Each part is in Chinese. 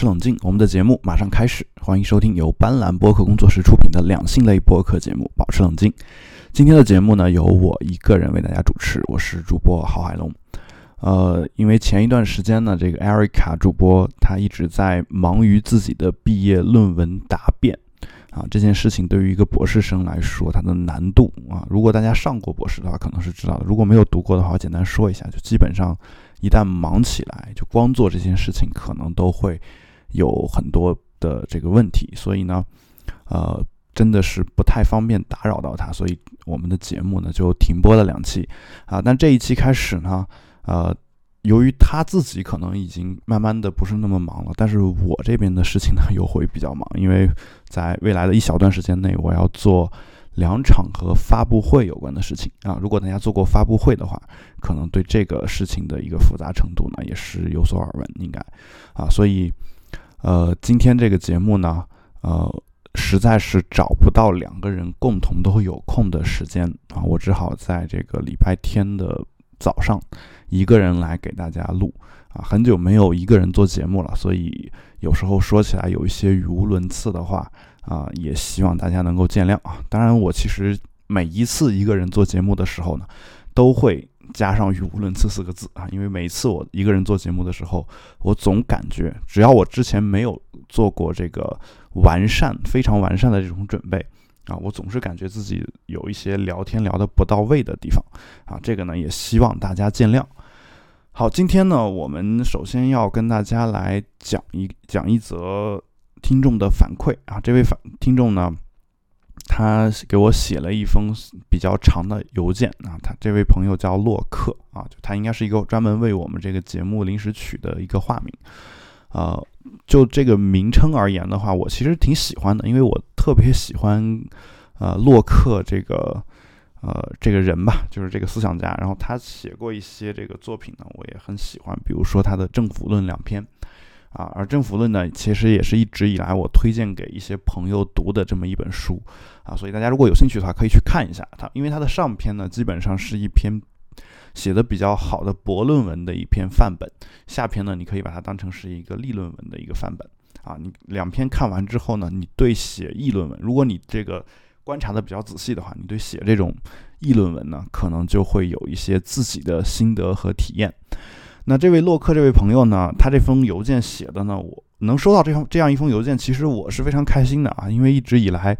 持冷静。我们的节目马上开始，欢迎收听由斑斓播客工作室出品的两性类播客节目《保持冷静》。今天的节目呢，由我一个人为大家主持，我是主播郝海龙。呃，因为前一段时间呢，这个艾瑞卡主播他一直在忙于自己的毕业论文答辩啊，这件事情对于一个博士生来说，它的难度啊，如果大家上过博士的话，可能是知道的；如果没有读过的话，我简单说一下，就基本上一旦忙起来，就光做这件事情，可能都会有很多的这个问题，所以呢，呃，真的是不太方便打扰到他，所以我们的节目呢就停播了两期啊，但这一期开始呢。呃，由于他自己可能已经慢慢的不是那么忙了，但是我这边的事情呢 又会比较忙，因为在未来的一小段时间内，我要做两场和发布会有关的事情啊。如果大家做过发布会的话，可能对这个事情的一个复杂程度呢也是有所耳闻，应该啊。所以，呃，今天这个节目呢，呃，实在是找不到两个人共同都有空的时间啊，我只好在这个礼拜天的早上。一个人来给大家录啊，很久没有一个人做节目了，所以有时候说起来有一些语无伦次的话啊，也希望大家能够见谅啊。当然，我其实每一次一个人做节目的时候呢，都会加上语无伦次四个字啊，因为每次我一个人做节目的时候，我总感觉只要我之前没有做过这个完善、非常完善的这种准备。啊，我总是感觉自己有一些聊天聊得不到位的地方，啊，这个呢也希望大家见谅。好，今天呢，我们首先要跟大家来讲一讲一则听众的反馈啊，这位反听众呢，他给我写了一封比较长的邮件啊，他这位朋友叫洛克啊，就他应该是一个专门为我们这个节目临时取的一个化名。呃，就这个名称而言的话，我其实挺喜欢的，因为我特别喜欢，呃，洛克这个，呃，这个人吧，就是这个思想家。然后他写过一些这个作品呢，我也很喜欢，比如说他的《政府论》两篇，啊，而《政府论》呢，其实也是一直以来我推荐给一些朋友读的这么一本书，啊，所以大家如果有兴趣的话，可以去看一下它，因为它的上篇呢，基本上是一篇。写的比较好的博论文的一篇范本，下篇呢，你可以把它当成是一个立论文的一个范本啊。你两篇看完之后呢，你对写议论文，如果你这个观察的比较仔细的话，你对写这种议论文呢，可能就会有一些自己的心得和体验。那这位洛克这位朋友呢，他这封邮件写的呢，我能收到这封这样一封邮件，其实我是非常开心的啊，因为一直以来，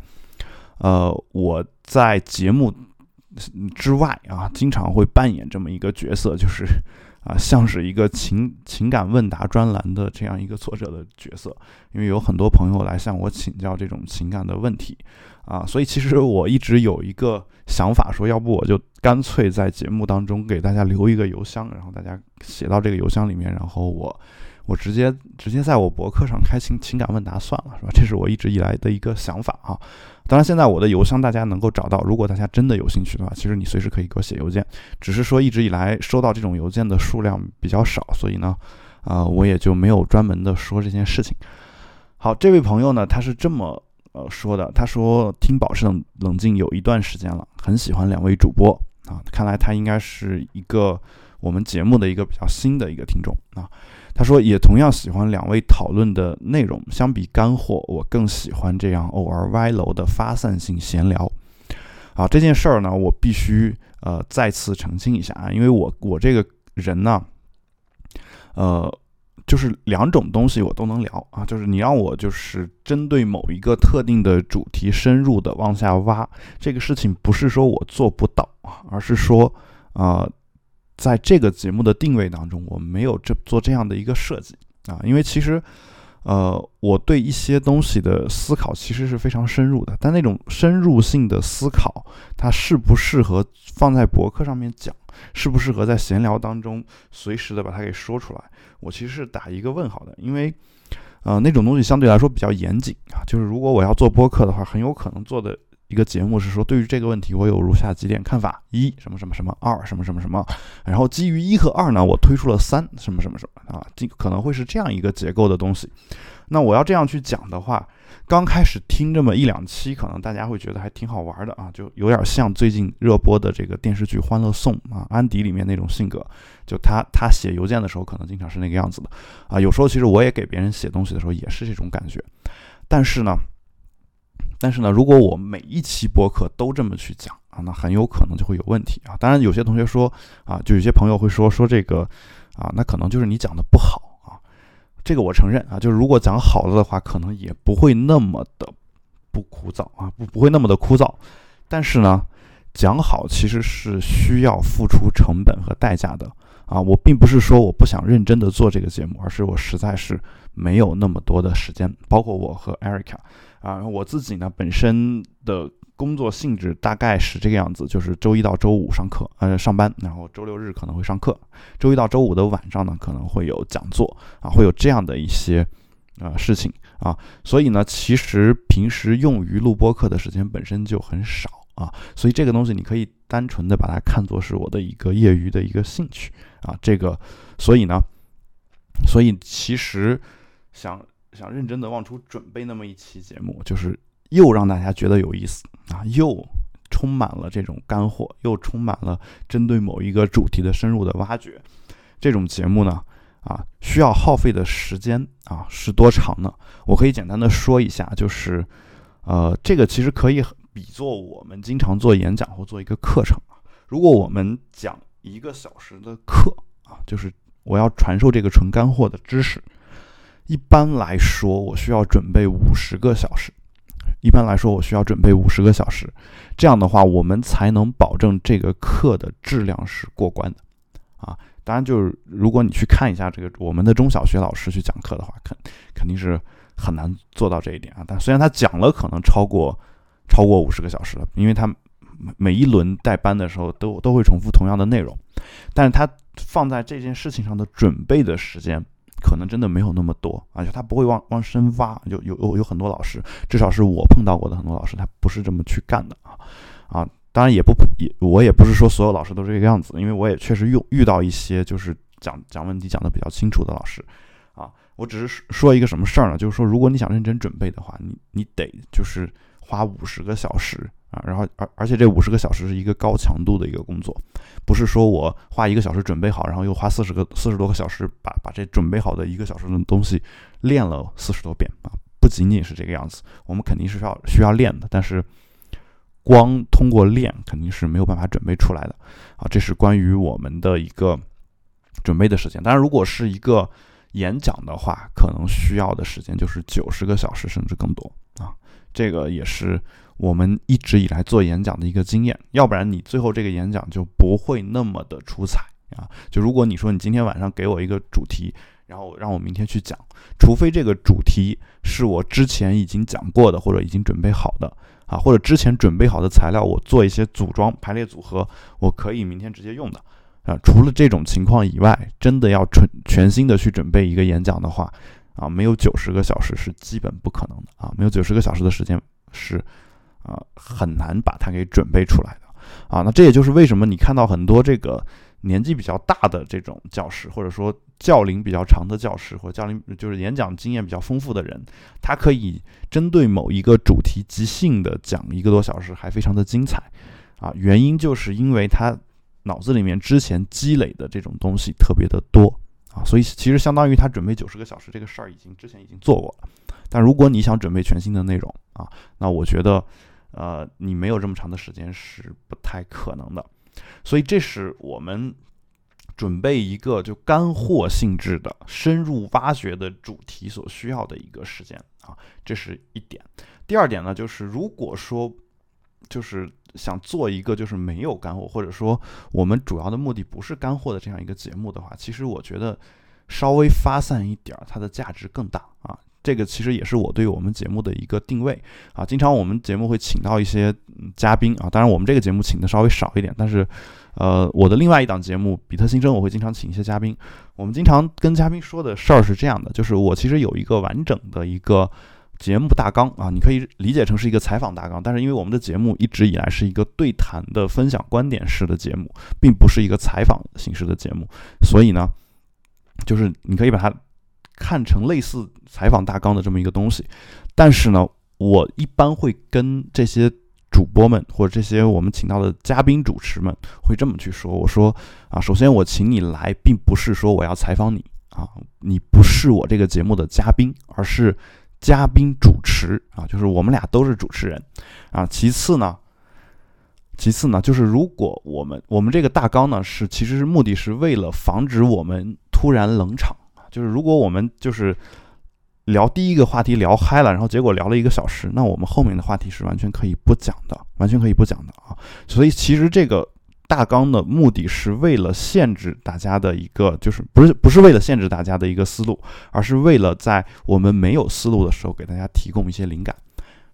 呃，我在节目。之外啊，经常会扮演这么一个角色，就是啊，像是一个情情感问答专栏的这样一个作者的角色。因为有很多朋友来向我请教这种情感的问题啊，所以其实我一直有一个想法，说要不我就干脆在节目当中给大家留一个邮箱，然后大家写到这个邮箱里面，然后我我直接直接在我博客上开情情感问答算了，是吧？这是我一直以来的一个想法啊。当然，现在我的邮箱大家能够找到。如果大家真的有兴趣的话，其实你随时可以给我写邮件。只是说一直以来收到这种邮件的数量比较少，所以呢，啊，我也就没有专门的说这件事情。好，这位朋友呢，他是这么呃说的，他说听保持冷冷静有一段时间了，很喜欢两位主播啊，看来他应该是一个我们节目的一个比较新的一个听众啊。他说，也同样喜欢两位讨论的内容。相比干货，我更喜欢这样偶尔歪楼的发散性闲聊。啊，这件事儿呢，我必须呃再次澄清一下啊，因为我我这个人呢，呃，就是两种东西我都能聊啊，就是你让我就是针对某一个特定的主题深入的往下挖，这个事情不是说我做不到啊，而是说啊。在这个节目的定位当中，我没有这做这样的一个设计啊，因为其实，呃，我对一些东西的思考其实是非常深入的，但那种深入性的思考，它适不适合放在博客上面讲，适不适合在闲聊当中随时的把它给说出来，我其实是打一个问号的，因为，呃，那种东西相对来说比较严谨啊，就是如果我要做播客的话，很有可能做的。一个节目是说，对于这个问题，我有如下几点看法：一什么什么什么，二什么什么什么。然后基于一和二呢，我推出了三什么什么什么啊，这可能会是这样一个结构的东西。那我要这样去讲的话，刚开始听这么一两期，可能大家会觉得还挺好玩的啊，就有点像最近热播的这个电视剧《欢乐颂》啊，安迪里面那种性格，就他他写邮件的时候，可能经常是那个样子的啊。有时候其实我也给别人写东西的时候也是这种感觉，但是呢，但是呢，如果我每一期播客都这么去讲啊，那很有可能就会有问题啊。当然，有些同学说啊，就有些朋友会说说这个啊，那可能就是你讲的不好。这个我承认啊，就是如果讲好了的话，可能也不会那么的不枯燥啊，不不会那么的枯燥。但是呢，讲好其实是需要付出成本和代价的啊。我并不是说我不想认真的做这个节目，而是我实在是没有那么多的时间。包括我和 Erica 啊，我自己呢本身的。工作性质大概是这个样子，就是周一到周五上课，呃，上班，然后周六日可能会上课，周一到周五的晚上呢可能会有讲座啊，会有这样的一些呃 事情啊，所以呢，其实平时用于录播课的时间本身就很少啊，所以这个东西你可以单纯的把它看作是我的一个业余的一个兴趣啊，这个，所以呢，所以其实想想认真的往出准备那么一期节目，就是。又让大家觉得有意思啊，又充满了这种干货，又充满了针对某一个主题的深入的挖掘。这种节目呢，啊，需要耗费的时间啊是多长呢？我可以简单的说一下，就是，呃，这个其实可以比作我们经常做演讲或做一个课程。如果我们讲一个小时的课啊，就是我要传授这个纯干货的知识，一般来说我需要准备五十个小时。一般来说，我需要准备五十个小时，这样的话，我们才能保证这个课的质量是过关的，啊，当然就是如果你去看一下这个我们的中小学老师去讲课的话，肯肯定是很难做到这一点啊。但虽然他讲了可能超过超过五十个小时了，因为他每一轮带班的时候都都会重复同样的内容，但是他放在这件事情上的准备的时间。可能真的没有那么多，而且他不会往往深挖。有有有有很多老师，至少是我碰到过的很多老师，他不是这么去干的啊啊！当然也不也，我也不是说所有老师都是这个样子，因为我也确实遇遇到一些就是讲讲问题讲的比较清楚的老师啊。我只是说一个什么事儿呢？就是说，如果你想认真准备的话，你你得就是花五十个小时。啊，然后而而且这五十个小时是一个高强度的一个工作，不是说我花一个小时准备好，然后又花四十个四十多个小时把把这准备好的一个小时的东西练了四十多遍啊，不仅仅是这个样子，我们肯定是要需要练的，但是光通过练肯定是没有办法准备出来的啊，这是关于我们的一个准备的时间。当然，如果是一个演讲的话，可能需要的时间就是九十个小时甚至更多啊，这个也是。我们一直以来做演讲的一个经验，要不然你最后这个演讲就不会那么的出彩啊！就如果你说你今天晚上给我一个主题，然后让我明天去讲，除非这个主题是我之前已经讲过的或者已经准备好的啊，或者之前准备好的材料我做一些组装排列组合，我可以明天直接用的啊。除了这种情况以外，真的要全全新的去准备一个演讲的话啊，没有九十个小时是基本不可能的啊！没有九十个小时的时间是。啊，很难把它给准备出来的啊。那这也就是为什么你看到很多这个年纪比较大的这种教师，或者说教龄比较长的教师，或者教龄就是演讲经验比较丰富的人，他可以针对某一个主题即兴的讲一个多小时，还非常的精彩啊。原因就是因为他脑子里面之前积累的这种东西特别的多啊，所以其实相当于他准备九十个小时这个事儿已经之前已经做过了。但如果你想准备全新的内容啊，那我觉得。呃，你没有这么长的时间是不太可能的，所以这是我们准备一个就干货性质的、深入挖掘的主题所需要的一个时间啊，这是一点。第二点呢，就是如果说就是想做一个就是没有干货，或者说我们主要的目的不是干货的这样一个节目的话，其实我觉得稍微发散一点，它的价值更大啊。这个其实也是我对我们节目的一个定位啊。经常我们节目会请到一些嘉宾啊，当然我们这个节目请的稍微少一点，但是，呃，我的另外一档节目《比特新生》我会经常请一些嘉宾。我们经常跟嘉宾说的事儿是这样的，就是我其实有一个完整的一个节目大纲啊，你可以理解成是一个采访大纲，但是因为我们的节目一直以来是一个对谈的分享观点式的节目，并不是一个采访形式的节目，所以呢，就是你可以把它。看成类似采访大纲的这么一个东西。但是呢，我一般会跟这些主播们或者这些我们请到的嘉宾主持们会这么去说：我说啊，首先我请你来，并不是说我要采访你啊，你不是我这个节目的嘉宾，而是嘉宾主持啊，就是我们俩都是主持人啊。其次呢。其次呢，就是如果我们我们这个大纲呢是其实是目的是为了防止我们突然冷场，就是如果我们就是聊第一个话题聊嗨了，然后结果聊了一个小时，那我们后面的话题是完全可以不讲的，完全可以不讲的啊。所以其实这个大纲的目的是为了限制大家的一个，就是不是不是为了限制大家的一个思路，而是为了在我们没有思路的时候给大家提供一些灵感，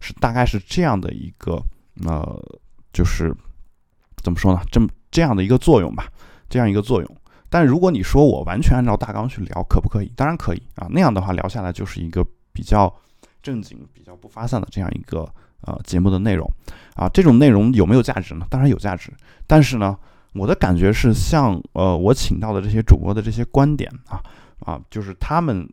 是大概是这样的一个呃。就是怎么说呢？这么这样的一个作用吧，这样一个作用。但如果你说我完全按照大纲去聊，可不可以？当然可以啊。那样的话聊下来就是一个比较正经、比较不发散的这样一个呃节目的内容啊。这种内容有没有价值呢？当然有价值。但是呢，我的感觉是，像呃我请到的这些主播的这些观点啊啊，就是他们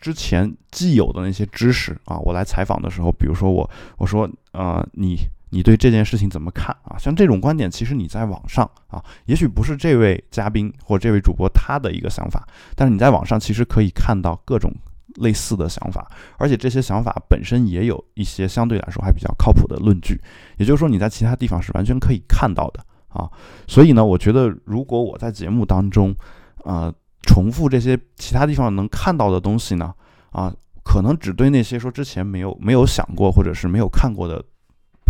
之前既有的那些知识啊，我来采访的时候，比如说我我说呃你。你对这件事情怎么看啊？像这种观点，其实你在网上啊，也许不是这位嘉宾或这位主播他的一个想法，但是你在网上其实可以看到各种类似的想法，而且这些想法本身也有一些相对来说还比较靠谱的论据。也就是说，你在其他地方是完全可以看到的啊。所以呢，我觉得如果我在节目当中，呃，重复这些其他地方能看到的东西呢，啊，可能只对那些说之前没有没有想过或者是没有看过的。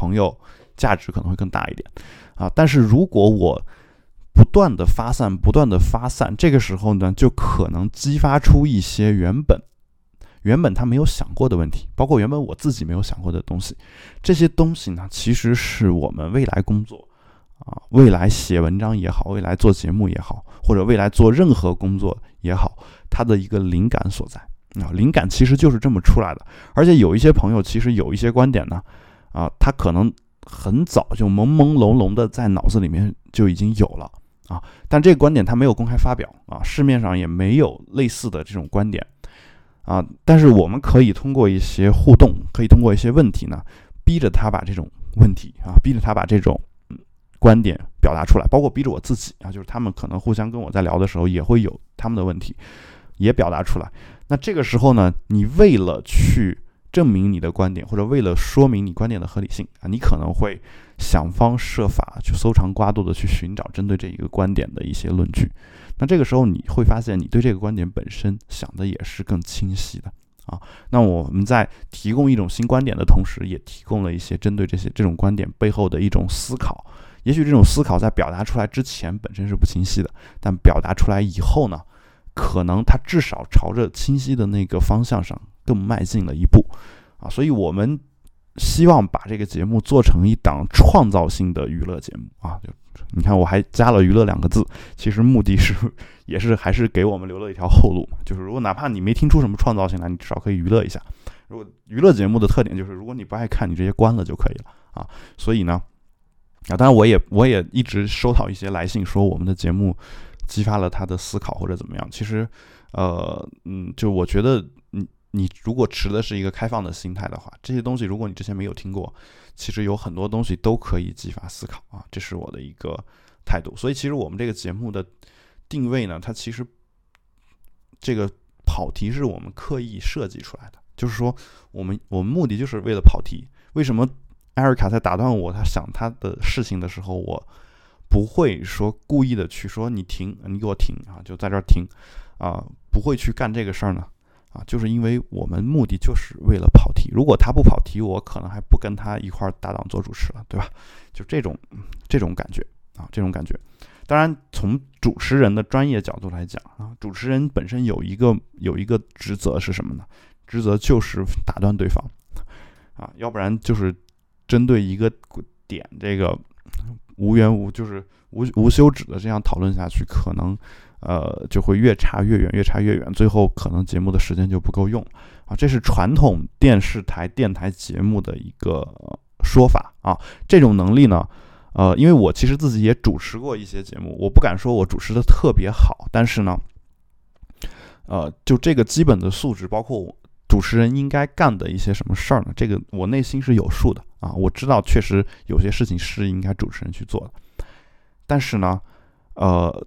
朋友价值可能会更大一点啊，但是如果我不断的发散，不断的发散，这个时候呢，就可能激发出一些原本原本他没有想过的问题，包括原本我自己没有想过的东西。这些东西呢，其实是我们未来工作啊，未来写文章也好，未来做节目也好，或者未来做任何工作也好，它的一个灵感所在啊，灵感其实就是这么出来的。而且有一些朋友其实有一些观点呢。啊，他可能很早就朦朦胧胧的在脑子里面就已经有了啊，但这个观点他没有公开发表啊，市面上也没有类似的这种观点啊，但是我们可以通过一些互动，可以通过一些问题呢，逼着他把这种问题啊，逼着他把这种观点表达出来，包括逼着我自己啊，就是他们可能互相跟我在聊的时候也会有他们的问题也表达出来，那这个时候呢，你为了去。证明你的观点，或者为了说明你观点的合理性啊，你可能会想方设法去搜肠刮肚的去寻找针对这一个观点的一些论据。那这个时候你会发现，你对这个观点本身想的也是更清晰的啊。那我们在提供一种新观点的同时，也提供了一些针对这些这种观点背后的一种思考。也许这种思考在表达出来之前本身是不清晰的，但表达出来以后呢，可能它至少朝着清晰的那个方向上。更迈进了一步，啊，所以我们希望把这个节目做成一档创造性的娱乐节目啊。就你看，我还加了“娱乐”两个字，其实目的是也是还是给我们留了一条后路。就是如果哪怕你没听出什么创造性来，你至少可以娱乐一下。如果娱乐节目的特点就是，如果你不爱看，你直接关了就可以了啊。所以呢，啊，当然我也我也一直收到一些来信，说我们的节目激发了他的思考或者怎么样。其实，呃，嗯，就我觉得。你如果持的是一个开放的心态的话，这些东西如果你之前没有听过，其实有很多东西都可以激发思考啊，这是我的一个态度。所以其实我们这个节目的定位呢，它其实这个跑题是我们刻意设计出来的，就是说我们我们目的就是为了跑题。为什么艾瑞卡在打断我，他想他的事情的时候，我不会说故意的去说你停，你给我停啊，就在这儿停啊，不会去干这个事儿呢？啊，就是因为我们目的就是为了跑题。如果他不跑题，我可能还不跟他一块儿搭档做主持了，对吧？就这种这种感觉啊，这种感觉。当然，从主持人的专业角度来讲啊，主持人本身有一个有一个职责是什么呢？职责就是打断对方啊，要不然就是针对一个点这个无缘无就是无无休止的这样讨论下去，可能。呃，就会越差越远，越差越远，最后可能节目的时间就不够用啊。这是传统电视台、电台节目的一个说法啊。这种能力呢，呃，因为我其实自己也主持过一些节目，我不敢说我主持的特别好，但是呢，呃，就这个基本的素质，包括主持人应该干的一些什么事儿呢？这个我内心是有数的啊，我知道确实有些事情是应该主持人去做的，但是呢，呃，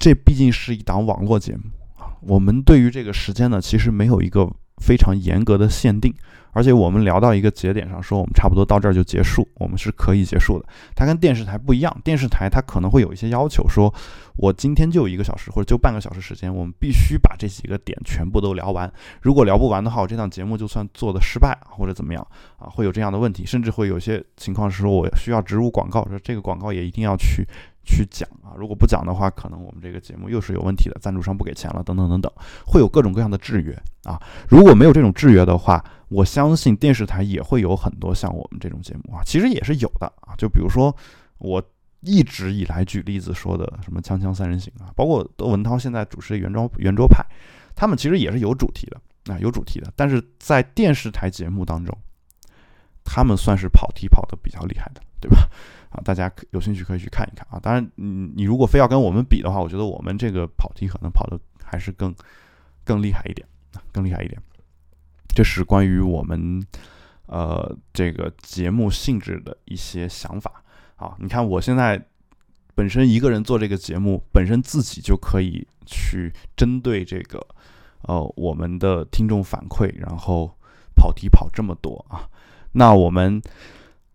这毕竟是一档网络节目啊，我们对于这个时间呢，其实没有一个非常严格的限定。而且我们聊到一个节点上，说我们差不多到这儿就结束，我们是可以结束的。它跟电视台不一样，电视台它可能会有一些要求，说我今天就一个小时或者就半个小时时间，我们必须把这几个点全部都聊完。如果聊不完的话，我这档节目就算做的失败或者怎么样啊，会有这样的问题，甚至会有些情况是说我需要植入广告，说这个广告也一定要去。去讲啊，如果不讲的话，可能我们这个节目又是有问题的，赞助商不给钱了，等等等等，会有各种各样的制约啊。如果没有这种制约的话，我相信电视台也会有很多像我们这种节目啊，其实也是有的啊。就比如说我一直以来举例子说的什么《锵锵三人行》啊，包括窦文涛现在主持的圆桌圆桌派，他们其实也是有主题的啊，有主题的，但是在电视台节目当中，他们算是跑题跑得比较厉害的，对吧？啊，大家有兴趣可以去看一看啊。当然，你你如果非要跟我们比的话，我觉得我们这个跑题可能跑的还是更更厉害一点啊更厉害一点。这是关于我们呃这个节目性质的一些想法啊。你看，我现在本身一个人做这个节目，本身自己就可以去针对这个呃我们的听众反馈，然后跑题跑这么多啊。那我们。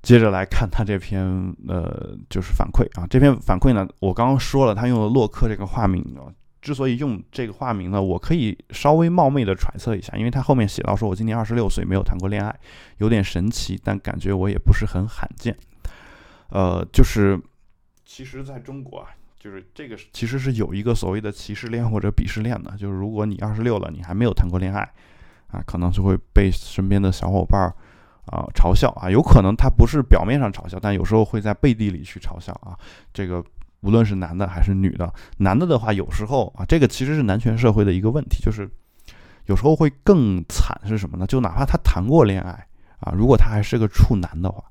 接着来看他这篇，呃，就是反馈啊。这篇反馈呢，我刚刚说了，他用了洛克这个化名啊。之所以用这个化名呢，我可以稍微冒昧的揣测一下，因为他后面写到说，我今年二十六岁，没有谈过恋爱，有点神奇，但感觉我也不是很罕见。呃，就是其实在中国啊，就是这个其实是有一个所谓的歧视链或者鄙视链的，就是如果你二十六了，你还没有谈过恋爱啊，可能就会被身边的小伙伴儿。啊，嘲笑啊，有可能他不是表面上嘲笑，但有时候会在背地里去嘲笑啊。这个无论是男的还是女的，男的的话，有时候啊，这个其实是男权社会的一个问题，就是有时候会更惨是什么呢？就哪怕他谈过恋爱啊，如果他还是个处男的话，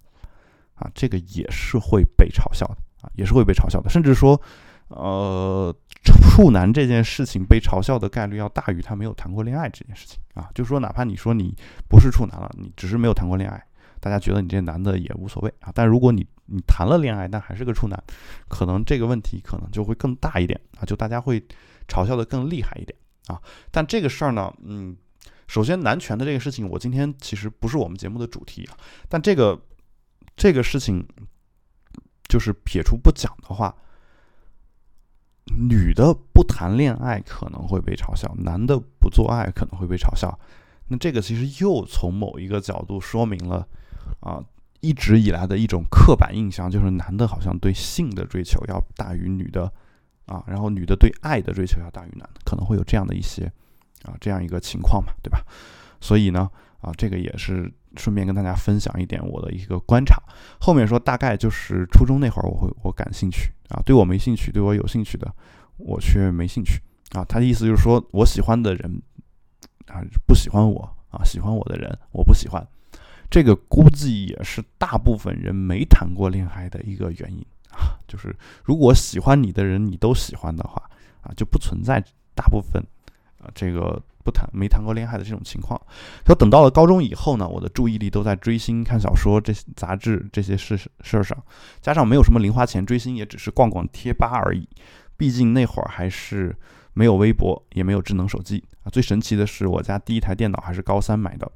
啊，这个也是会被嘲笑的啊，也是会被嘲笑的，甚至说。呃，处男这件事情被嘲笑的概率要大于他没有谈过恋爱这件事情啊。就说，哪怕你说你不是处男了，你只是没有谈过恋爱，大家觉得你这男的也无所谓啊。但如果你你谈了恋爱，但还是个处男，可能这个问题可能就会更大一点啊，就大家会嘲笑的更厉害一点啊。但这个事儿呢，嗯，首先男权的这个事情，我今天其实不是我们节目的主题啊。但这个这个事情，就是撇除不讲的话。女的不谈恋爱可能会被嘲笑，男的不做爱可能会被嘲笑。那这个其实又从某一个角度说明了，啊，一直以来的一种刻板印象，就是男的好像对性的追求要大于女的，啊，然后女的对爱的追求要大于男的，可能会有这样的一些，啊，这样一个情况嘛，对吧？所以呢，啊，这个也是。顺便跟大家分享一点我的一个观察，后面说大概就是初中那会儿，我会我感兴趣啊，对我没兴趣，对我有兴趣的我却没兴趣啊。他的意思就是说我喜欢的人啊不喜欢我啊，喜欢我的人我不喜欢，这个估计也是大部分人没谈过恋爱的一个原因啊。就是如果喜欢你的人你都喜欢的话啊，就不存在大部分啊这个。不谈没谈过恋爱的这种情况，说等到了高中以后呢，我的注意力都在追星、看小说、这些杂志这些事事儿上，加上没有什么零花钱，追星也只是逛逛贴吧而已。毕竟那会儿还是没有微博，也没有智能手机啊。最神奇的是，我家第一台电脑还是高三买的。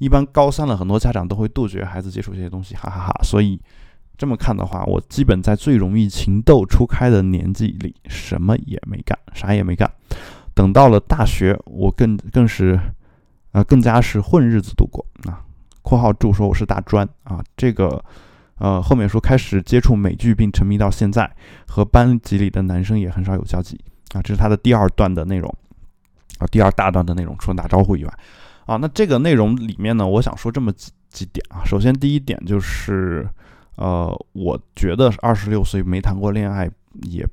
一般高三了，很多家长都会杜绝孩子接触这些东西，哈哈哈。所以这么看的话，我基本在最容易情窦初开的年纪里，什么也没干，啥也没干。等到了大学，我更更是，呃，更加是混日子度过啊。括号注说我是大专啊，这个，呃，后面说开始接触美剧并沉迷到现在，和班级里的男生也很少有交集啊。这是他的第二段的内容啊，第二大段的内容，除了打招呼以外啊，那这个内容里面呢，我想说这么几几点啊。首先第一点就是，呃，我觉得二十六岁没谈过恋爱也。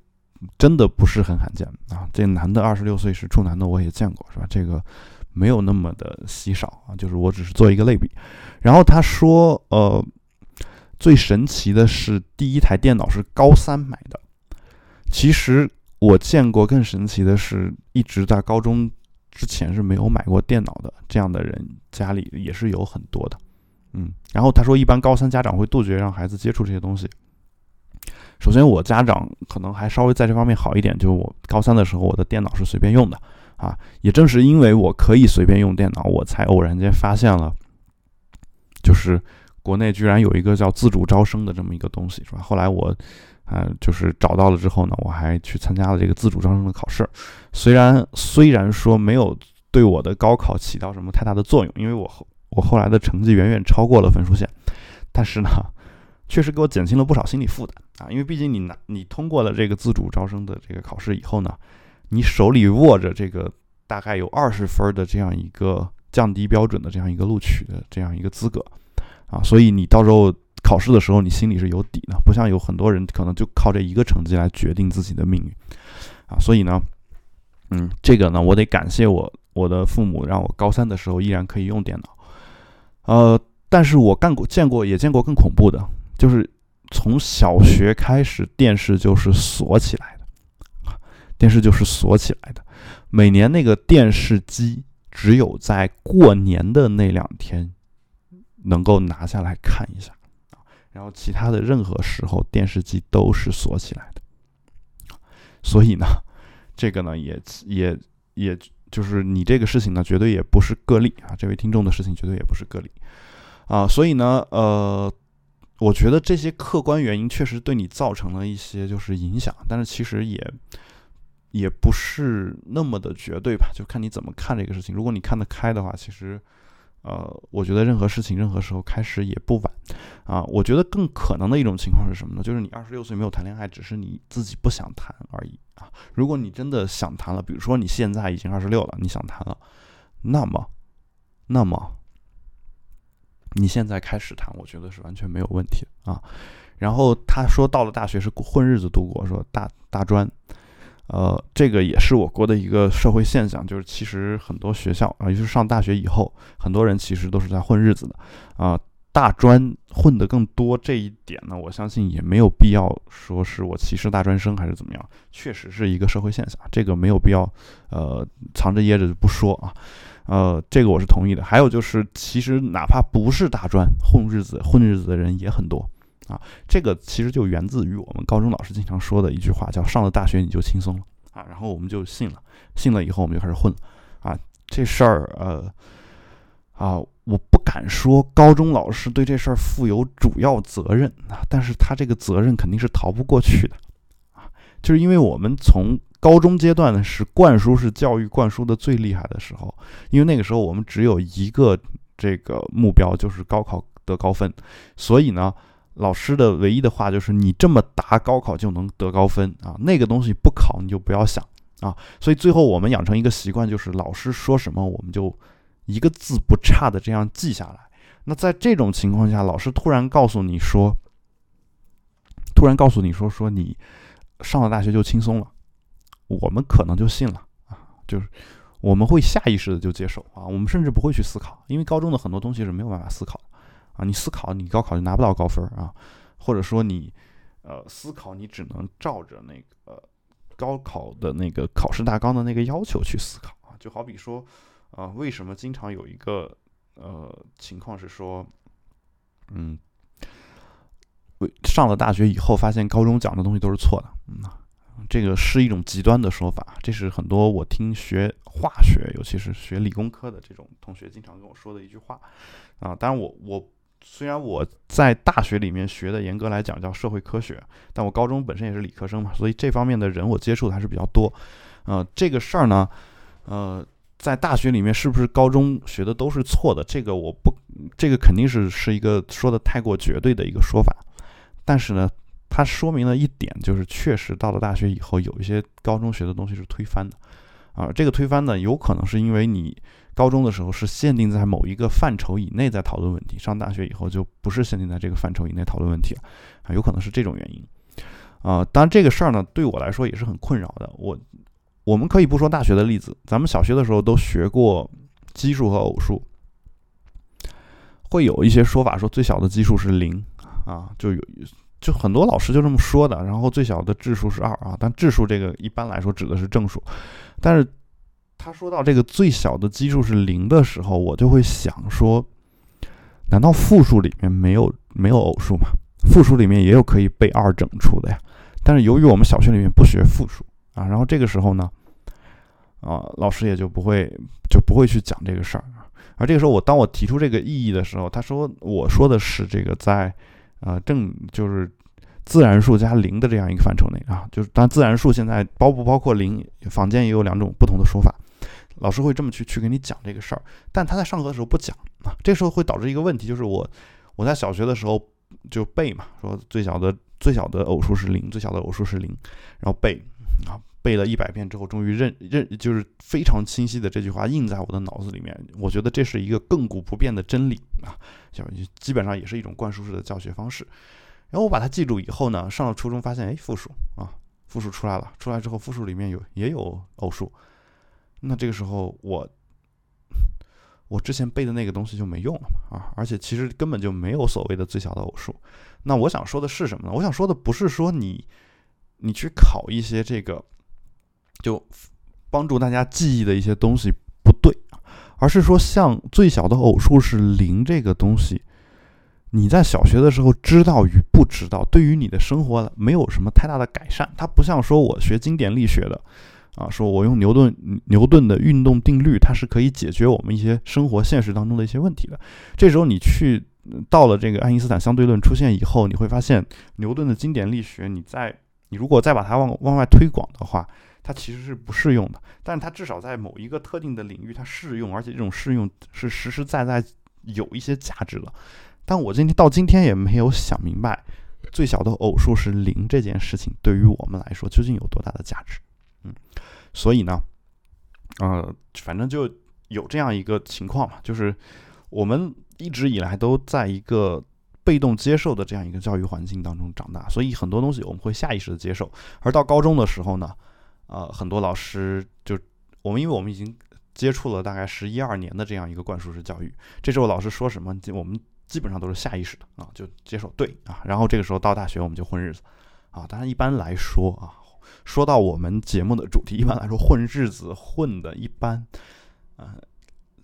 真的不是很罕见啊！这男的二十六岁是处男的，我也见过，是吧？这个没有那么的稀少啊。就是我只是做一个类比。然后他说，呃，最神奇的是第一台电脑是高三买的。其实我见过更神奇的是，一直在高中之前是没有买过电脑的这样的人，家里也是有很多的。嗯，然后他说，一般高三家长会杜绝让孩子接触这些东西。首先，我家长可能还稍微在这方面好一点，就是我高三的时候，我的电脑是随便用的啊。也正是因为我可以随便用电脑，我才偶然间发现了，就是国内居然有一个叫自主招生的这么一个东西，是吧？后来我，呃，就是找到了之后呢，我还去参加了这个自主招生的考试。虽然虽然说没有对我的高考起到什么太大的作用，因为我后我后来的成绩远远超过了分数线，但是呢，确实给我减轻了不少心理负担啊！因为毕竟你拿你通过了这个自主招生的这个考试以后呢，你手里握着这个大概有二十分的这样一个降低标准的这样一个录取的这样一个资格啊，所以你到时候考试的时候，你心里是有底的，不像有很多人可能就靠这一个成绩来决定自己的命运啊！所以呢，嗯，这个呢，我得感谢我我的父母，让我高三的时候依然可以用电脑。呃，但是我干过、见过、也见过更恐怖的，就是从小学开始，电视就是锁起来的，电视就是锁起来的。每年那个电视机只有在过年的那两天能够拿下来看一下，然后其他的任何时候电视机都是锁起来的。所以呢，这个呢也也也。就是你这个事情呢，绝对也不是个例啊！这位听众的事情绝对也不是个例啊！所以呢，呃，我觉得这些客观原因确实对你造成了一些就是影响，但是其实也也不是那么的绝对吧，就看你怎么看这个事情。如果你看得开的话，其实。呃，我觉得任何事情、任何时候开始也不晚，啊，我觉得更可能的一种情况是什么呢？就是你二十六岁没有谈恋爱，只是你自己不想谈而已啊。如果你真的想谈了，比如说你现在已经二十六了，你想谈了，那么，那么，你现在开始谈，我觉得是完全没有问题啊。然后他说，到了大学是混日子度过，说大大专。呃，这个也是我国的一个社会现象，就是其实很多学校啊，尤其是上大学以后，很多人其实都是在混日子的，啊，大专混得更多这一点呢，我相信也没有必要说是我歧视大专生还是怎么样，确实是一个社会现象，这个没有必要，呃，藏着掖着就不说啊，呃，这个我是同意的。还有就是，其实哪怕不是大专混日子，混日子的人也很多。啊，这个其实就源自于我们高中老师经常说的一句话，叫“上了大学你就轻松了”。啊，然后我们就信了，信了以后我们就开始混了。啊，这事儿，呃，啊，我不敢说高中老师对这事儿负有主要责任啊，但是他这个责任肯定是逃不过去的。啊，就是因为我们从高中阶段呢是灌输式教育灌输的最厉害的时候，因为那个时候我们只有一个这个目标，就是高考得高分，所以呢。老师的唯一的话就是：你这么答高考就能得高分啊？那个东西不考你就不要想啊！所以最后我们养成一个习惯，就是老师说什么我们就一个字不差的这样记下来。那在这种情况下，老师突然告诉你说，突然告诉你说说你上了大学就轻松了，我们可能就信了啊！就是我们会下意识的就接受啊，我们甚至不会去思考，因为高中的很多东西是没有办法思考的。啊，你思考，你高考就拿不到高分啊，或者说你，呃，思考你只能照着那个高考的那个考试大纲的那个要求去思考啊，就好比说，啊，为什么经常有一个呃情况是说，嗯，上了大学以后发现高中讲的东西都是错的，嗯，这个是一种极端的说法，这是很多我听学化学，尤其是学理工科的这种同学经常跟我说的一句话，啊，当然我我。虽然我在大学里面学的严格来讲叫社会科学，但我高中本身也是理科生嘛，所以这方面的人我接触的还是比较多。呃，这个事儿呢，呃，在大学里面是不是高中学的都是错的？这个我不，这个肯定是是一个说的太过绝对的一个说法。但是呢，它说明了一点，就是确实到了大学以后，有一些高中学的东西是推翻的。啊，这个推翻呢，有可能是因为你。高中的时候是限定在某一个范畴以内在讨论问题，上大学以后就不是限定在这个范畴以内讨论问题了，啊，有可能是这种原因，啊，当然这个事儿呢对我来说也是很困扰的。我我们可以不说大学的例子，咱们小学的时候都学过奇数和偶数，会有一些说法说最小的奇数是零啊，就有就很多老师就这么说的，然后最小的质数是二啊，但质数这个一般来说指的是正数，但是。他说到这个最小的基数是零的时候，我就会想说，难道负数里面没有没有偶数吗？负数里面也有可以被二整除的呀。但是由于我们小学里面不学负数啊，然后这个时候呢，啊，老师也就不会就不会去讲这个事儿。而这个时候，我当我提出这个意义的时候，他说我说的是这个在呃正就是自然数加零的这样一个范畴内啊，就是当然自然数现在包不包括零，坊间也有两种不同的说法。老师会这么去去给你讲这个事儿，但他在上课的时候不讲啊，这时候会导致一个问题，就是我我在小学的时候就背嘛，说最小的最小的偶数是零，最小的偶数是零，然后背啊。背了一百遍之后，终于认认就是非常清晰的这句话印在我的脑子里面。我觉得这是一个亘古不变的真理啊，就基本上也是一种灌输式的教学方式。然后我把它记住以后呢，上了初中发现，哎，复数啊，复数出来了。出来之后，复数里面有也有偶数。那这个时候我我之前背的那个东西就没用了啊！而且其实根本就没有所谓的最小的偶数。那我想说的是什么呢？我想说的不是说你你去考一些这个。就帮助大家记忆的一些东西不对而是说像最小的偶数是零这个东西，你在小学的时候知道与不知道，对于你的生活没有什么太大的改善。它不像说我学经典力学的，啊，说我用牛顿牛顿的运动定律，它是可以解决我们一些生活现实当中的一些问题的。这时候你去到了这个爱因斯坦相对论出现以后，你会发现牛顿的经典力学，你在你如果再把它往往外推广的话。它其实是不适用的，但是它至少在某一个特定的领域它适用，而且这种适用是实实在在有一些价值的。但我今天到今天也没有想明白，最小的偶数是零这件事情对于我们来说究竟有多大的价值？嗯，所以呢，呃，反正就有这样一个情况嘛，就是我们一直以来都在一个被动接受的这样一个教育环境当中长大，所以很多东西我们会下意识的接受，而到高中的时候呢？呃，很多老师就我们，因为我们已经接触了大概十一二年的这样一个灌输式教育，这时候老师说什么，我们基本上都是下意识的啊，就接受对啊。然后这个时候到大学我们就混日子啊。当然一般来说啊，说到我们节目的主题，一般来说混日子混的一般，啊，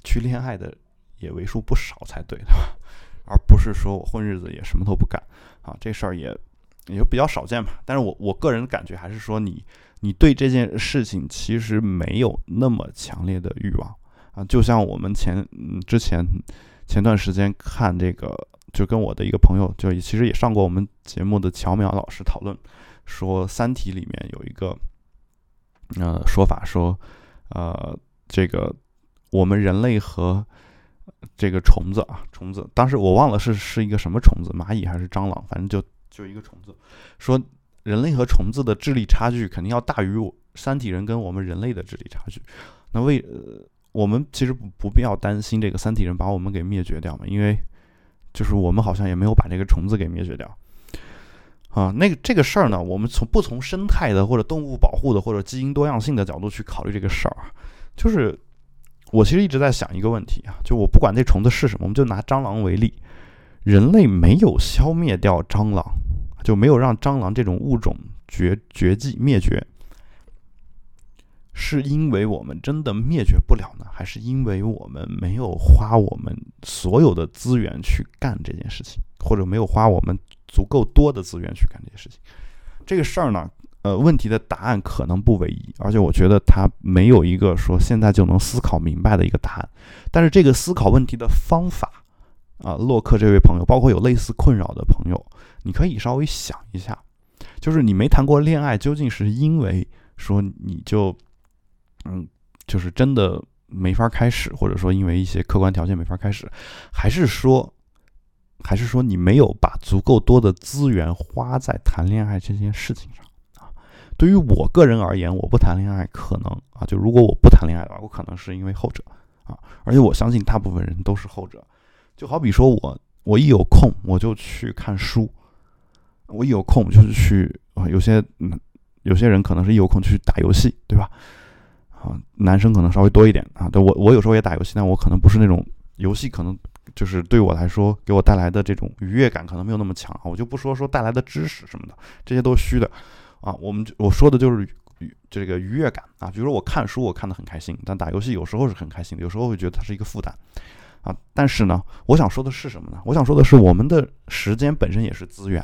去恋爱的也为数不少才对，对吧？而不是说我混日子也什么都不干啊，这事儿也也就比较少见吧。但是我我个人感觉还是说你。你对这件事情其实没有那么强烈的欲望啊，就像我们前嗯之前前段时间看这个，就跟我的一个朋友，就其实也上过我们节目的乔淼老师讨论，说《三体》里面有一个呃说法，说呃这个我们人类和这个虫子啊虫子，当时我忘了是是一个什么虫子，蚂蚁还是蟑螂，反正就就一个虫子，说。人类和虫子的智力差距肯定要大于三体人跟我们人类的智力差距。那为呃，我们其实不不必要担心这个三体人把我们给灭绝掉嘛，因为就是我们好像也没有把这个虫子给灭绝掉。啊，那个这个事儿呢，我们从不从生态的或者动物保护的或者基因多样性的角度去考虑这个事儿，就是我其实一直在想一个问题啊，就我不管这虫子是什么，我们就拿蟑螂为例，人类没有消灭掉蟑螂。就没有让蟑螂这种物种绝绝迹灭绝，是因为我们真的灭绝不了呢，还是因为我们没有花我们所有的资源去干这件事情，或者没有花我们足够多的资源去干这件事情？这个事儿呢，呃，问题的答案可能不唯一，而且我觉得它没有一个说现在就能思考明白的一个答案。但是这个思考问题的方法，啊，洛克这位朋友，包括有类似困扰的朋友。你可以稍微想一下，就是你没谈过恋爱，究竟是因为说你就，嗯，就是真的没法开始，或者说因为一些客观条件没法开始，还是说，还是说你没有把足够多的资源花在谈恋爱这件事情上？对于我个人而言，我不谈恋爱，可能啊，就如果我不谈恋爱的话，我可能是因为后者啊，而且我相信大部分人都是后者。就好比说我，我一有空我就去看书。我一有空就是去啊，有些嗯，有些人可能是一有空去打游戏，对吧？啊，男生可能稍微多一点啊。对我，我有时候也打游戏，但我可能不是那种游戏，可能就是对我来说给我带来的这种愉悦感可能没有那么强啊。我就不说说带来的知识什么的，这些都虚的啊。我们我说的就是这个愉悦感啊。比如说我看书，我看得很开心，但打游戏有时候是很开心，有时候会觉得它是一个负担啊。但是呢，我想说的是什么呢？我想说的是，我们的时间本身也是资源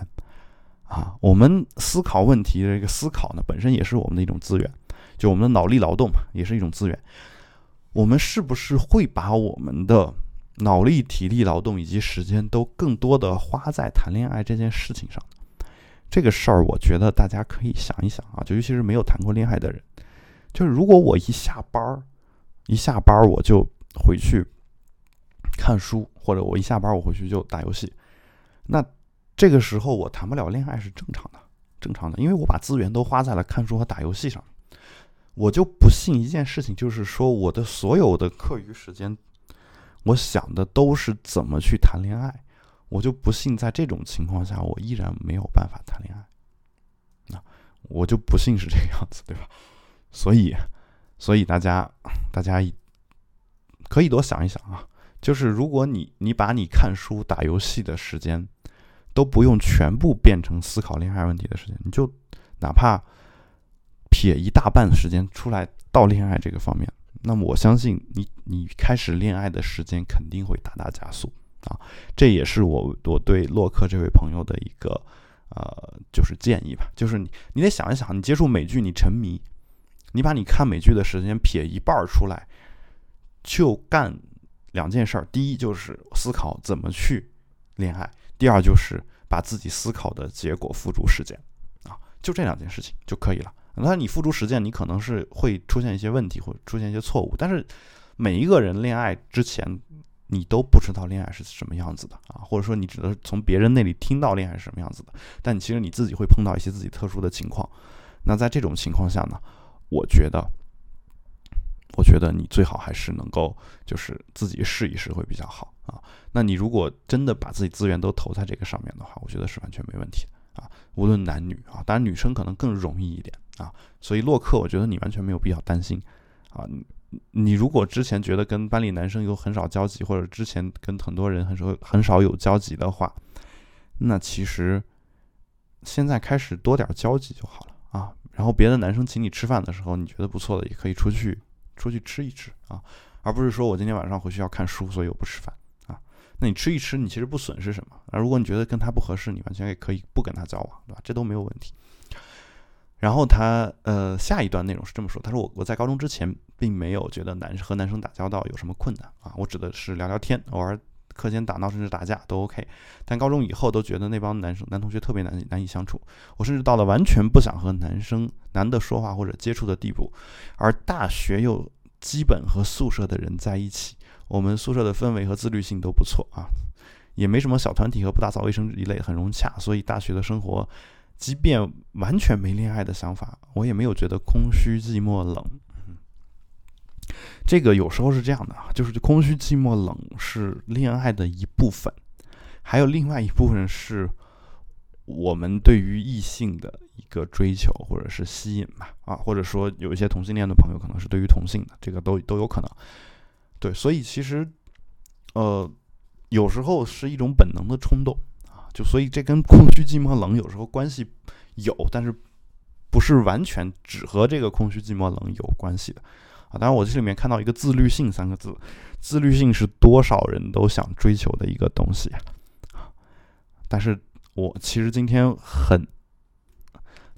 啊。我们思考问题的这个思考呢，本身也是我们的一种资源，就我们的脑力劳动嘛，也是一种资源。我们是不是会把我们的脑力、体力劳动以及时间都更多的花在谈恋爱这件事情上？这个事儿，我觉得大家可以想一想啊，就尤其是没有谈过恋爱的人，就是如果我一下班儿，一下班儿我就回去看书，或者我一下班我回去就打游戏，那这个时候我谈不了恋爱是正常的，正常的，因为我把资源都花在了看书和打游戏上。我就不信一件事情，就是说我的所有的课余时间，我想的都是怎么去谈恋爱。我就不信，在这种情况下，我依然没有办法谈恋爱。那我就不信是这个样子，对吧？所以，所以大家，大家可以多想一想啊。就是如果你你把你看书、打游戏的时间都不用全部变成思考恋爱问题的时间，你就哪怕撇一大半时间出来到恋爱这个方面，那么我相信你，你开始恋爱的时间肯定会大大加速。啊，这也是我我对洛克这位朋友的一个呃，就是建议吧，就是你你得想一想，你接触美剧，你沉迷，你把你看美剧的时间撇一半出来，就干两件事儿，第一就是思考怎么去恋爱，第二就是把自己思考的结果付诸实践，啊，就这两件事情就可以了。那你付诸实践，你可能是会出现一些问题，或者出现一些错误，但是每一个人恋爱之前。你都不知道恋爱是什么样子的啊，或者说你只能从别人那里听到恋爱是什么样子的，但其实你自己会碰到一些自己特殊的情况。那在这种情况下呢，我觉得，我觉得你最好还是能够就是自己试一试会比较好啊。那你如果真的把自己资源都投在这个上面的话，我觉得是完全没问题的啊。无论男女啊，当然女生可能更容易一点啊。所以洛克，我觉得你完全没有必要担心啊。你如果之前觉得跟班里男生有很少交集，或者之前跟很多人很少很少有交集的话，那其实现在开始多点交集就好了啊。然后别的男生请你吃饭的时候，你觉得不错的也可以出去出去吃一吃啊，而不是说我今天晚上回去要看书，所以我不吃饭啊。那你吃一吃，你其实不损失什么啊。如果你觉得跟他不合适，你完全也可以不跟他交往，对吧？这都没有问题。然后他呃下一段内容是这么说，他说我我在高中之前并没有觉得男生和男生打交道有什么困难啊，我指的是聊聊天，偶尔课间打闹甚至打架都 OK，但高中以后都觉得那帮男生男同学特别难难以相处，我甚至到了完全不想和男生男的说话或者接触的地步，而大学又基本和宿舍的人在一起，我们宿舍的氛围和自律性都不错啊，也没什么小团体和不打扫卫生一类很融洽，所以大学的生活。即便完全没恋爱的想法，我也没有觉得空虚、寂寞、冷。这个有时候是这样的啊，就是空虚、寂寞、冷是恋爱的一部分，还有另外一部分是我们对于异性的一个追求或者是吸引吧，啊，或者说有一些同性恋的朋友可能是对于同性的，这个都都有可能。对，所以其实，呃，有时候是一种本能的冲动啊。就所以这跟空虚、寂寞、冷有时候关系有，但是不是完全只和这个空虚、寂寞、冷有关系的啊。当然，我这里面看到一个自律性三个字，自律性是多少人都想追求的一个东西啊。但是我其实今天很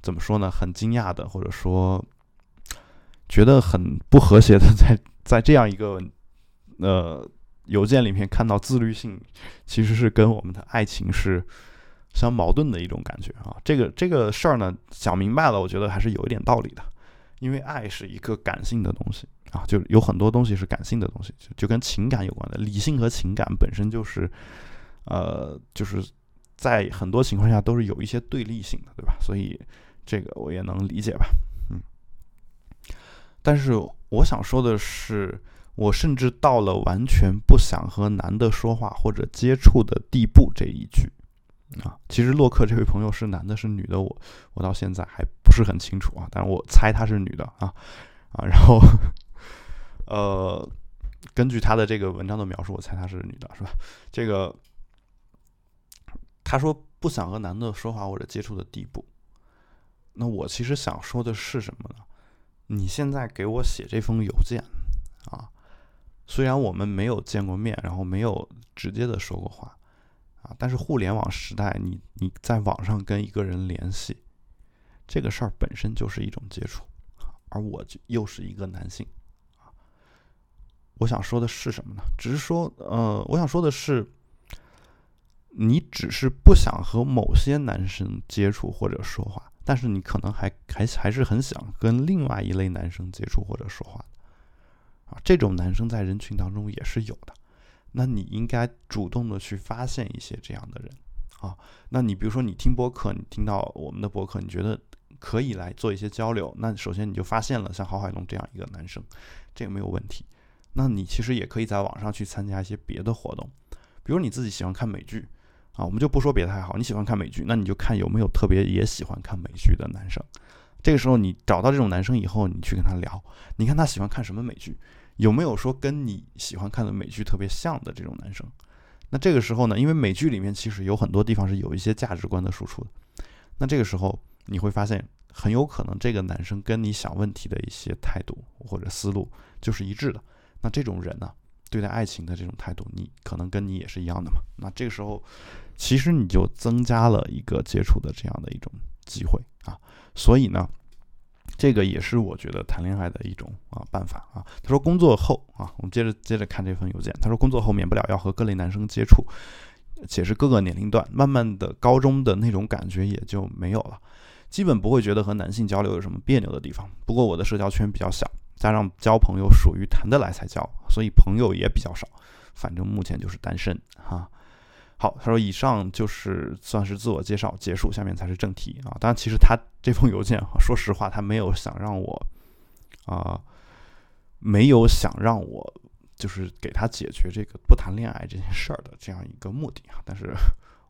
怎么说呢？很惊讶的，或者说觉得很不和谐的，在在这样一个呃。邮件里面看到自律性，其实是跟我们的爱情是相矛盾的一种感觉啊。这个这个事儿呢，想明白了，我觉得还是有一点道理的。因为爱是一个感性的东西啊，就有很多东西是感性的东西，就就跟情感有关的。理性和情感本身就是，呃，就是在很多情况下都是有一些对立性的，对吧？所以这个我也能理解吧，嗯。但是我想说的是。我甚至到了完全不想和男的说话或者接触的地步这一句啊，其实洛克这位朋友是男的，是女的，我我到现在还不是很清楚啊，但是我猜她是女的啊啊，然后呃，根据她的这个文章的描述，我猜她是女的，是吧？这个她说不想和男的说话或者接触的地步，那我其实想说的是什么呢？你现在给我写这封邮件啊，虽然我们没有见过面，然后没有直接的说过话啊，但是互联网时代，你你在网上跟一个人联系，这个事儿本身就是一种接触，而我就又是一个男性啊，我想说的是什么呢？只是说，呃，我想说的是。你只是不想和某些男生接触或者说话，但是你可能还还还是很想跟另外一类男生接触或者说话啊，这种男生在人群当中也是有的。那你应该主动的去发现一些这样的人啊。那你比如说你听播客，你听到我们的播客，你觉得可以来做一些交流，那首先你就发现了像郝海龙这样一个男生，这个没有问题。那你其实也可以在网上去参加一些别的活动，比如你自己喜欢看美剧。啊，我们就不说别的还好，你喜欢看美剧，那你就看有没有特别也喜欢看美剧的男生。这个时候你找到这种男生以后，你去跟他聊，你看他喜欢看什么美剧，有没有说跟你喜欢看的美剧特别像的这种男生？那这个时候呢，因为美剧里面其实有很多地方是有一些价值观的输出的，那这个时候你会发现，很有可能这个男生跟你想问题的一些态度或者思路就是一致的。那这种人呢？对待爱情的这种态度，你可能跟你也是一样的嘛？那这个时候，其实你就增加了一个接触的这样的一种机会啊。所以呢，这个也是我觉得谈恋爱的一种啊办法啊。他说工作后啊，我们接着接着看这份邮件。他说工作后免不了要和各类男生接触，且是各个年龄段，慢慢的高中的那种感觉也就没有了，基本不会觉得和男性交流有什么别扭的地方。不过我的社交圈比较小。加上交朋友属于谈得来才交，所以朋友也比较少。反正目前就是单身哈。好，他说以上就是算是自我介绍结束，下面才是正题啊。当然，其实他这封邮件，说实话，他没有想让我啊，没有想让我就是给他解决这个不谈恋爱这件事儿的这样一个目的啊。但是。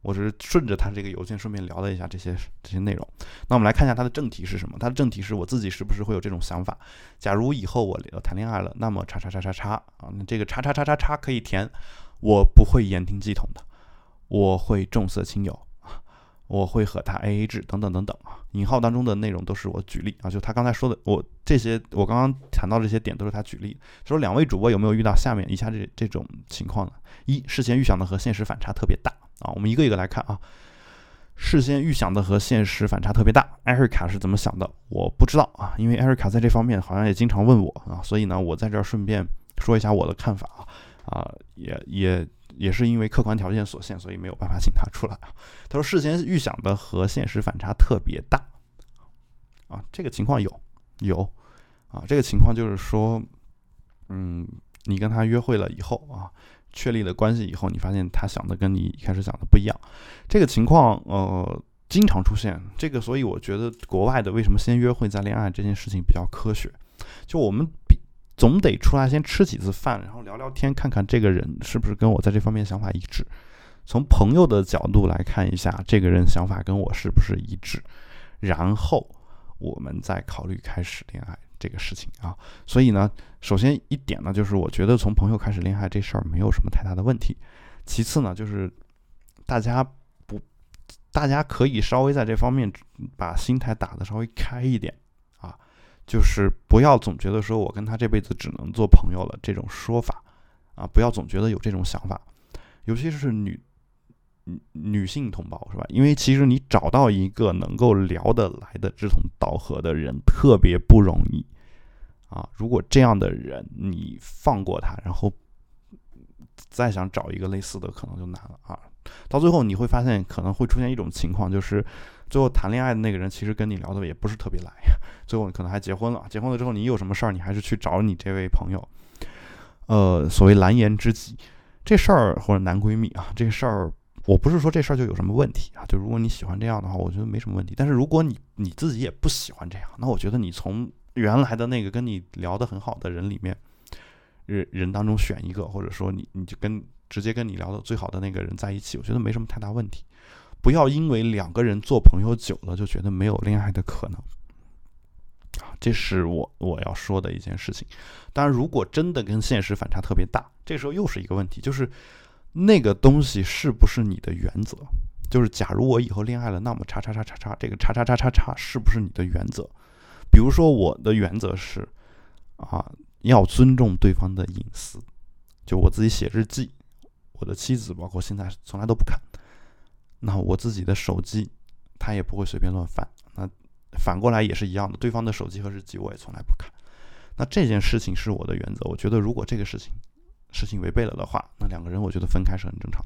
我只是顺着他这个邮件顺便聊了一下这些这些内容。那我们来看一下他的正题是什么？他的正题是我自己是不是会有这种想法？假如以后我谈恋爱了，那么叉叉叉叉叉啊，那这个叉叉叉叉叉可以填，我不会言听计从的，我会重色轻友，我会和他 A A 制等等等等啊。引号当中的内容都是我举例啊，就他刚才说的，我这些我刚刚谈到这些点都是他举例。说两位主播有没有遇到下面以下这这种情况呢？一，事先预想的和现实反差特别大。啊，我们一个一个来看啊。事先预想的和现实反差特别大，艾瑞卡是怎么想的？我不知道啊，因为艾瑞卡在这方面好像也经常问我啊，所以呢，我在这儿顺便说一下我的看法啊。啊，也也也是因为客观条件所限，所以没有办法请他出来啊。他说事先预想的和现实反差特别大啊，这个情况有有啊，这个情况就是说，嗯，你跟他约会了以后啊。确立了关系以后，你发现他想的跟你一开始想的不一样，这个情况呃经常出现。这个所以我觉得国外的为什么先约会再恋爱这件事情比较科学。就我们比总得出来先吃几次饭，然后聊聊天，看看这个人是不是跟我在这方面想法一致。从朋友的角度来看一下，这个人想法跟我是不是一致，然后我们再考虑开始恋爱。这个事情啊，所以呢，首先一点呢，就是我觉得从朋友开始恋爱这事儿没有什么太大的问题。其次呢，就是大家不，大家可以稍微在这方面把心态打得稍微开一点啊，就是不要总觉得说我跟他这辈子只能做朋友了这种说法啊，不要总觉得有这种想法，尤其是女女女性同胞是吧？因为其实你找到一个能够聊得来的志同道合的人特别不容易。啊，如果这样的人你放过他，然后再想找一个类似的，可能就难了啊。到最后你会发现，可能会出现一种情况，就是最后谈恋爱的那个人其实跟你聊的也不是特别来，最后可能还结婚了。结婚了之后，你有什么事儿，你还是去找你这位朋友。呃，所谓蓝颜知己这事儿或者男闺蜜啊，这事儿我不是说这事儿就有什么问题啊。就如果你喜欢这样的话，我觉得没什么问题。但是如果你你自己也不喜欢这样，那我觉得你从原来的那个跟你聊得很好的人里面，人人当中选一个，或者说你你就跟直接跟你聊的最好的那个人在一起，我觉得没什么太大问题。不要因为两个人做朋友久了就觉得没有恋爱的可能啊，这是我我要说的一件事情。当然，如果真的跟现实反差特别大，这时候又是一个问题，就是那个东西是不是你的原则？就是假如我以后恋爱了，那么叉叉叉叉叉，这个叉叉叉叉叉是不是你的原则？比如说我的原则是啊，要尊重对方的隐私。就我自己写日记，我的妻子包括现在从来都不看。那我自己的手机，他也不会随便乱翻。那反过来也是一样的，对方的手机和日记我也从来不看。那这件事情是我的原则。我觉得如果这个事情事情违背了的话，那两个人我觉得分开是很正常。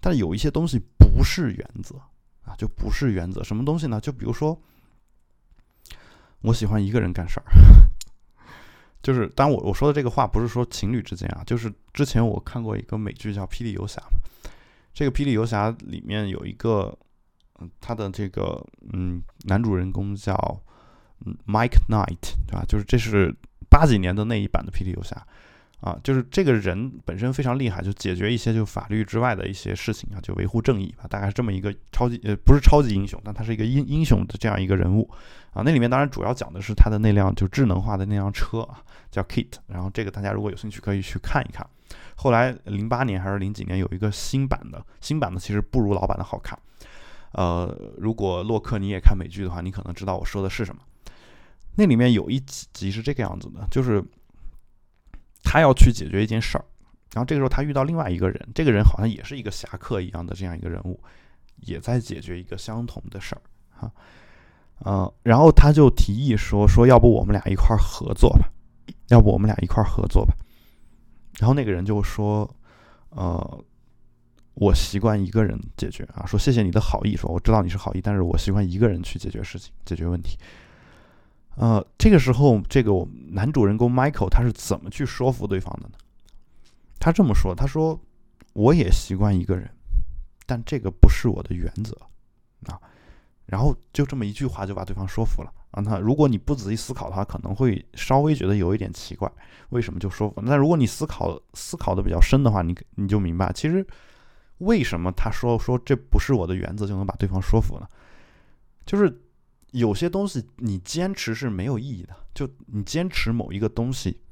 但是有一些东西不是原则啊，就不是原则。什么东西呢？就比如说，我喜欢一个人干事儿。就是，当我我说的这个话不是说情侣之间啊，就是之前我看过一个美剧叫《霹雳游侠》，这个《霹雳游侠》里面有一个，嗯，他的这个嗯男主人公叫嗯 Mike Knight，对吧？就是这是八几年的那一版的《霹雳游侠》。啊，就是这个人本身非常厉害，就解决一些就法律之外的一些事情啊，就维护正义啊，大概是这么一个超级呃不是超级英雄，但他是一个英英雄的这样一个人物啊。那里面当然主要讲的是他的那辆就智能化的那辆车啊，叫 Kit。然后这个大家如果有兴趣可以去看一看。后来零八年还是零几年有一个新版的，新版的其实不如老版的好看。呃，如果洛克你也看美剧的话，你可能知道我说的是什么。那里面有一集是这个样子的，就是。他要去解决一件事儿，然后这个时候他遇到另外一个人，这个人好像也是一个侠客一样的这样一个人物，也在解决一个相同的事儿，哈，呃，然后他就提议说说要不我们俩一块儿合作吧，要不我们俩一块儿合作吧，然后那个人就说，呃，我习惯一个人解决啊，说谢谢你的好意，说我知道你是好意，但是我习惯一个人去解决事情，解决问题。呃，这个时候，这个男主人公 Michael 他是怎么去说服对方的呢？他这么说：“他说，我也习惯一个人，但这个不是我的原则啊。”然后就这么一句话就把对方说服了啊。那如果你不仔细思考的话，可能会稍微觉得有一点奇怪，为什么就说服？那如果你思考思考的比较深的话，你你就明白，其实为什么他说说这不是我的原则就能把对方说服呢？就是。有些东西你坚持是没有意义的，就你坚持某一个东西，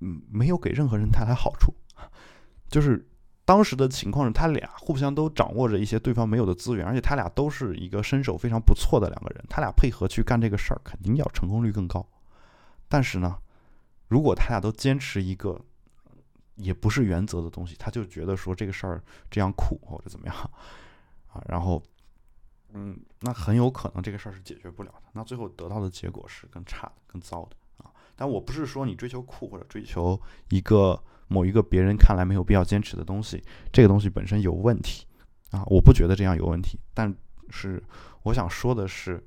嗯，没有给任何人带来好处。就是当时的情况是，他俩互相都掌握着一些对方没有的资源，而且他俩都是一个身手非常不错的两个人，他俩配合去干这个事儿，肯定要成功率更高。但是呢，如果他俩都坚持一个也不是原则的东西，他就觉得说这个事儿这样苦或者怎么样啊，然后。嗯，那很有可能这个事儿是解决不了的。那最后得到的结果是更差的、更糟的啊！但我不是说你追求酷或者追求一个某一个别人看来没有必要坚持的东西，这个东西本身有问题啊！我不觉得这样有问题。但是我想说的是，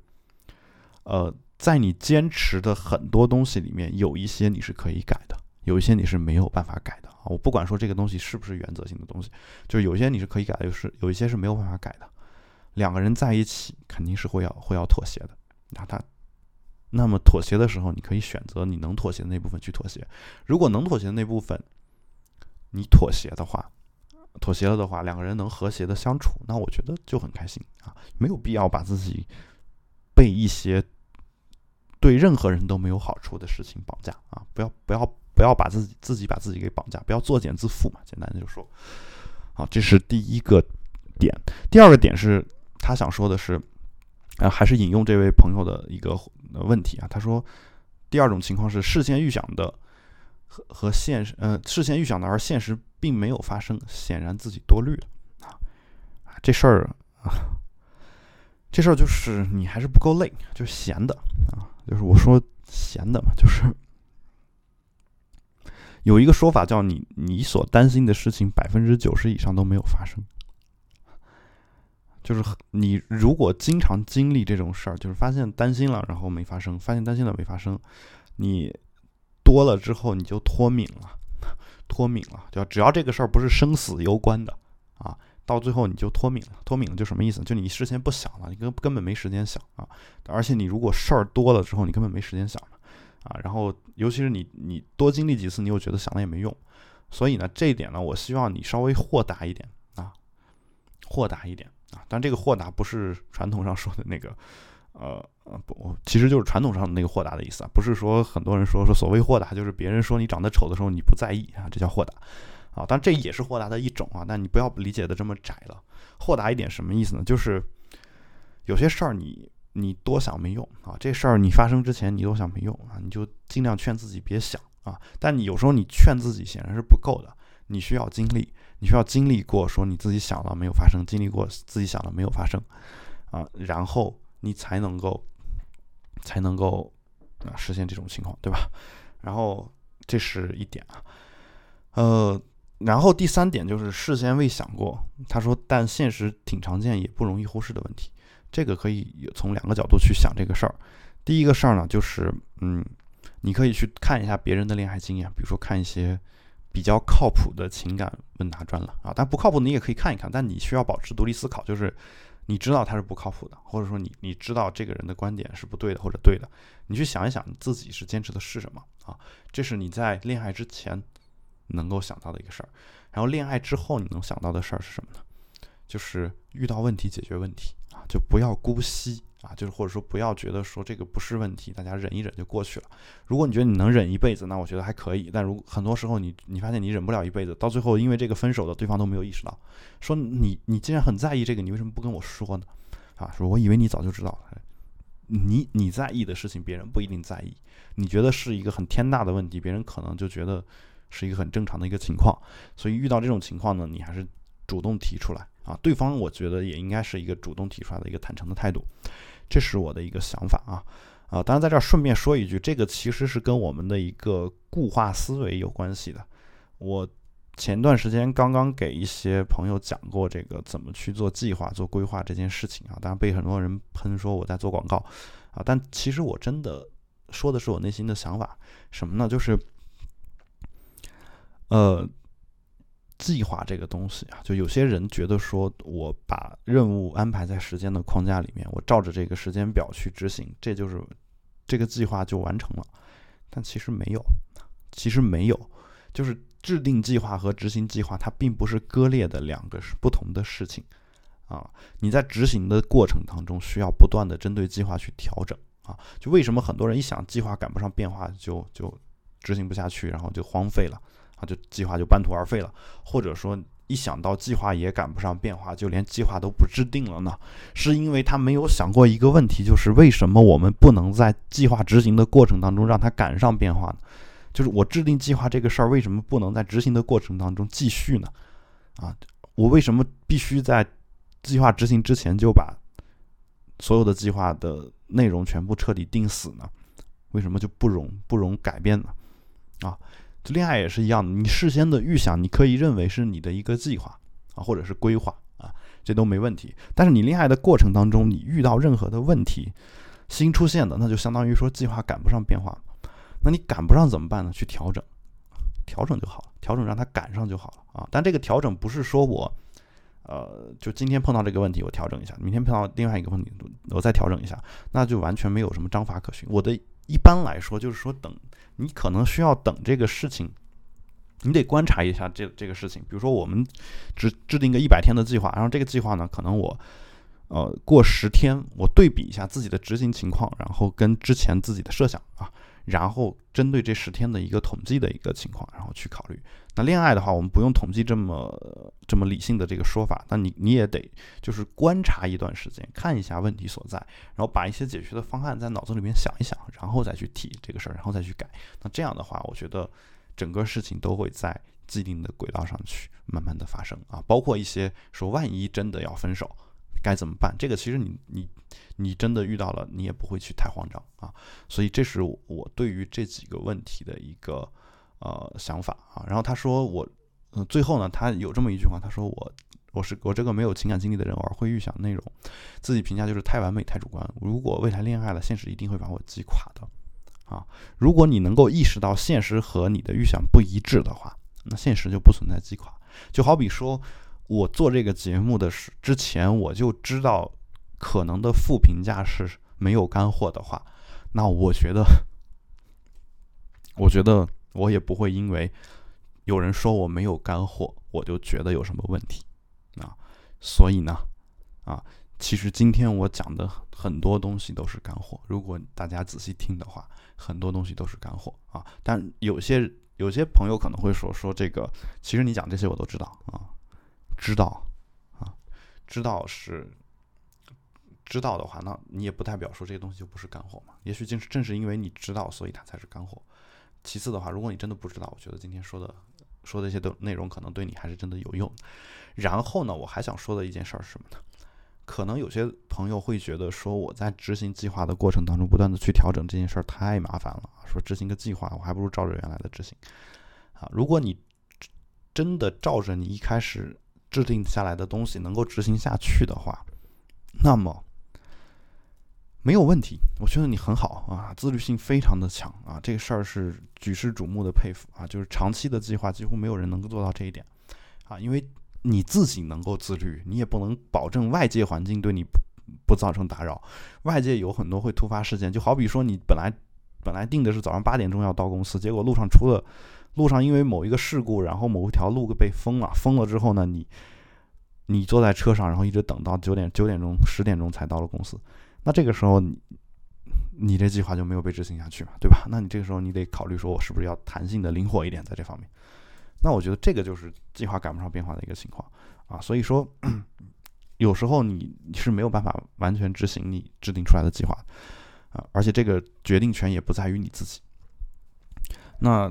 呃，在你坚持的很多东西里面，有一些你是可以改的，有一些你是没有办法改的啊！我不管说这个东西是不是原则性的东西，就是有些你是可以改的，就是有一些是没有办法改的。两个人在一起肯定是会要会要妥协的，那他，那么妥协的时候，你可以选择你能妥协的那部分去妥协。如果能妥协的那部分，你妥协的话，妥协了的话，两个人能和谐的相处，那我觉得就很开心啊，没有必要把自己被一些对任何人都没有好处的事情绑架啊！不要不要不要把自己自己把自己给绑架，不要作茧自缚嘛。简单的就说，好，这是第一个点。第二个点是。他想说的是，啊，还是引用这位朋友的一个问题啊。他说，第二种情况是事先预想的和和现实，呃，事先预想的而现实并没有发生，显然自己多虑了啊。这事儿啊，这事儿就是你还是不够累，就闲的啊。就是我说闲的嘛，就是有一个说法叫你你所担心的事情百分之九十以上都没有发生。就是你如果经常经历这种事儿，就是发现担心了，然后没发生；发现担心了没发生，你多了之后你就脱敏了，脱敏了。就只要这个事儿不是生死攸关的啊，到最后你就脱敏了。脱敏了就什么意思？就你事先不想了，你根根本没时间想啊。而且你如果事儿多了之后，你根本没时间想啊。然后尤其是你你多经历几次，你又觉得想了也没用。所以呢，这一点呢，我希望你稍微豁达一点啊，豁达一点。但这个豁达不是传统上说的那个，呃呃不，其实就是传统上的那个豁达的意思啊，不是说很多人说说所谓豁达就是别人说你长得丑的时候你不在意啊，这叫豁达啊，但这也是豁达的一种啊，但你不要理解的这么窄了。豁达一点什么意思呢？就是有些事儿你你多想没用啊，这事儿你发生之前你多想没用啊，你就尽量劝自己别想啊。但你有时候你劝自己显然是不够的，你需要经历，你需要经历过说你自己想了没有发生，经历过自己想了没有发生啊，然后你才能够才能够啊实现这种情况，对吧？然后这是一点啊，呃，然后第三点就是事先未想过，他说，但现实挺常见也不容易忽视的问题。这个可以从两个角度去想这个事儿。第一个事儿呢，就是嗯，你可以去看一下别人的恋爱经验，比如说看一些比较靠谱的情感问答专栏啊。但不靠谱你也可以看一看，但你需要保持独立思考，就是你知道他是不靠谱的，或者说你你知道这个人的观点是不对的或者对的，你去想一想你自己是坚持的是什么啊？这是你在恋爱之前能够想到的一个事儿。然后恋爱之后你能想到的事儿是什么呢？就是遇到问题解决问题。就不要姑息啊，就是或者说不要觉得说这个不是问题，大家忍一忍就过去了。如果你觉得你能忍一辈子，那我觉得还可以。但如很多时候你你发现你忍不了一辈子，到最后因为这个分手的对方都没有意识到，说你你既然很在意这个，你为什么不跟我说呢？啊，说我以为你早就知道了。你你在意的事情别人不一定在意，你觉得是一个很天大的问题，别人可能就觉得是一个很正常的一个情况。所以遇到这种情况呢，你还是主动提出来。啊，对方我觉得也应该是一个主动提出来的一个坦诚的态度，这是我的一个想法啊啊！当然在这儿顺便说一句，这个其实是跟我们的一个固化思维有关系的。我前段时间刚刚给一些朋友讲过这个怎么去做计划、做规划这件事情啊，当然被很多人喷说我在做广告啊，但其实我真的说的是我内心的想法，什么呢？就是呃。计划这个东西啊，就有些人觉得说，我把任务安排在时间的框架里面，我照着这个时间表去执行，这就是这个计划就完成了。但其实没有，其实没有，就是制定计划和执行计划，它并不是割裂的两个是不同的事情啊。你在执行的过程当中，需要不断的针对计划去调整啊。就为什么很多人一想计划赶不上变化，就就执行不下去，然后就荒废了。啊，就计划就半途而废了，或者说一想到计划也赶不上变化，就连计划都不制定了呢？是因为他没有想过一个问题，就是为什么我们不能在计划执行的过程当中让它赶上变化呢？就是我制定计划这个事儿，为什么不能在执行的过程当中继续呢？啊，我为什么必须在计划执行之前就把所有的计划的内容全部彻底定死呢？为什么就不容不容改变呢？啊？恋爱也是一样的，你事先的预想，你可以认为是你的一个计划啊，或者是规划啊，这都没问题。但是你恋爱的过程当中，你遇到任何的问题，新出现的，那就相当于说计划赶不上变化。那你赶不上怎么办呢？去调整，调整就好了，调整让它赶上就好了啊。但这个调整不是说我，呃，就今天碰到这个问题我调整一下，明天碰到另外一个问题我再调整一下，那就完全没有什么章法可循。我的一般来说就是说等。你可能需要等这个事情，你得观察一下这这个事情。比如说，我们制制定个一百天的计划，然后这个计划呢，可能我呃过十天，我对比一下自己的执行情况，然后跟之前自己的设想啊。然后针对这十天的一个统计的一个情况，然后去考虑。那恋爱的话，我们不用统计这么这么理性的这个说法，那你你也得就是观察一段时间，看一下问题所在，然后把一些解决的方案在脑子里面想一想，然后再去提这个事儿，然后再去改。那这样的话，我觉得整个事情都会在既定的轨道上去慢慢的发生啊，包括一些说万一真的要分手。该怎么办？这个其实你你你真的遇到了，你也不会去太慌张啊。所以这是我对于这几个问题的一个呃想法啊。然后他说我，嗯，最后呢，他有这么一句话，他说我我是我这个没有情感经历的人，偶尔会预想内容，自己评价就是太完美太主观。如果未来恋爱了，现实一定会把我击垮的啊。如果你能够意识到现实和你的预想不一致的话，那现实就不存在击垮。就好比说。我做这个节目的时之前，我就知道可能的负评价是没有干货的话，那我觉得，我觉得我也不会因为有人说我没有干货，我就觉得有什么问题啊。所以呢，啊，其实今天我讲的很多东西都是干货，如果大家仔细听的话，很多东西都是干货啊。但有些有些朋友可能会说说这个，其实你讲这些我都知道啊。知道，啊，知道是知道的话，那你也不代表说这些东西就不是干货嘛。也许正是正是因为你知道，所以它才是干货。其次的话，如果你真的不知道，我觉得今天说的说的一些的内容可能对你还是真的有用。然后呢，我还想说的一件事儿是什么呢？可能有些朋友会觉得说，我在执行计划的过程当中不断的去调整这件事儿太麻烦了，说执行个计划，我还不如照着原来的执行。啊，如果你真的照着你一开始制定下来的东西能够执行下去的话，那么。没有问题，我觉得你很好啊，自律性非常的强啊，这个事儿是举世瞩目的佩服啊，就是长期的计划几乎没有人能够做到这一点啊，因为你自己能够自律，你也不能保证外界环境对你不不造成打扰，外界有很多会突发事件，就好比说你本来本来定的是早上八点钟要到公司，结果路上出了路上因为某一个事故，然后某一条路被封了，封了之后呢，你你坐在车上，然后一直等到九点九点钟十点钟才到了公司。那这个时候，你你这计划就没有被执行下去嘛，对吧？那你这个时候你得考虑说，我是不是要弹性的灵活一点在这方面？那我觉得这个就是计划赶不上变化的一个情况啊。所以说，有时候你是没有办法完全执行你制定出来的计划啊，而且这个决定权也不在于你自己。那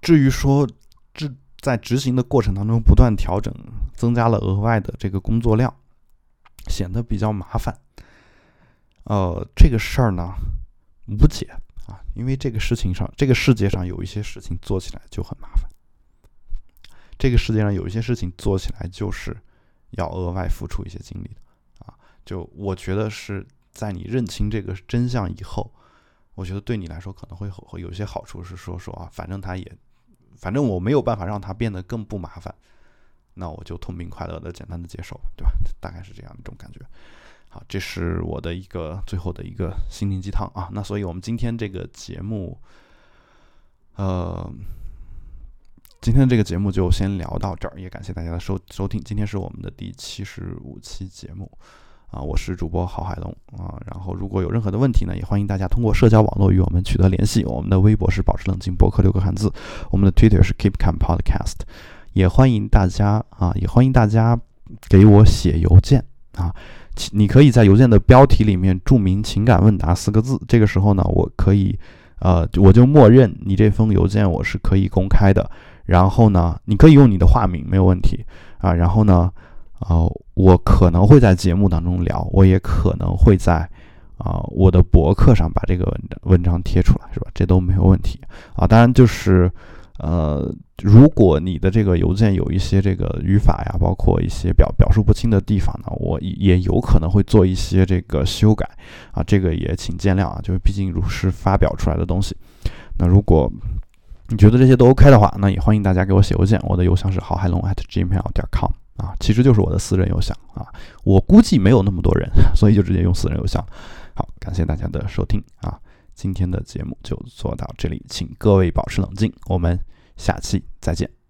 至于说执在执行的过程当中不断调整，增加了额外的这个工作量，显得比较麻烦。呃，这个事儿呢，无解啊，因为这个事情上，这个世界上有一些事情做起来就很麻烦。这个世界上有一些事情做起来就是要额外付出一些精力的啊。就我觉得是在你认清这个真相以后，我觉得对你来说可能会会有一些好处，是说说啊，反正他也，反正我没有办法让他变得更不麻烦，那我就痛并快乐的简单的接受，对吧？大概是这样一种感觉。好，这是我的一个最后的一个心灵鸡汤啊。那所以，我们今天这个节目，呃，今天这个节目就先聊到这儿，也感谢大家的收收听。今天是我们的第七十五期节目啊，我是主播郝海龙啊。然后，如果有任何的问题呢，也欢迎大家通过社交网络与我们取得联系。我们的微博是保持冷静博客六个汉字，我们的 Twitter 是 Keep Calm Podcast。也欢迎大家啊，也欢迎大家给我写邮件啊。你可以在邮件的标题里面注明“情感问答”四个字，这个时候呢，我可以，呃，我就默认你这封邮件我是可以公开的。然后呢，你可以用你的化名，没有问题啊。然后呢，呃，我可能会在节目当中聊，我也可能会在啊我的博客上把这个文文章贴出来，是吧？这都没有问题啊。当然就是。呃，如果你的这个邮件有一些这个语法呀，包括一些表表述不清的地方呢，我也有可能会做一些这个修改啊，这个也请见谅啊，就是毕竟如是发表出来的东西。那如果你觉得这些都 OK 的话，那也欢迎大家给我写邮件，我的邮箱是郝海龙 at gmail 点 com 啊，其实就是我的私人邮箱啊，我估计没有那么多人，所以就直接用私人邮箱。好，感谢大家的收听啊，今天的节目就做到这里，请各位保持冷静，我们。下期再见。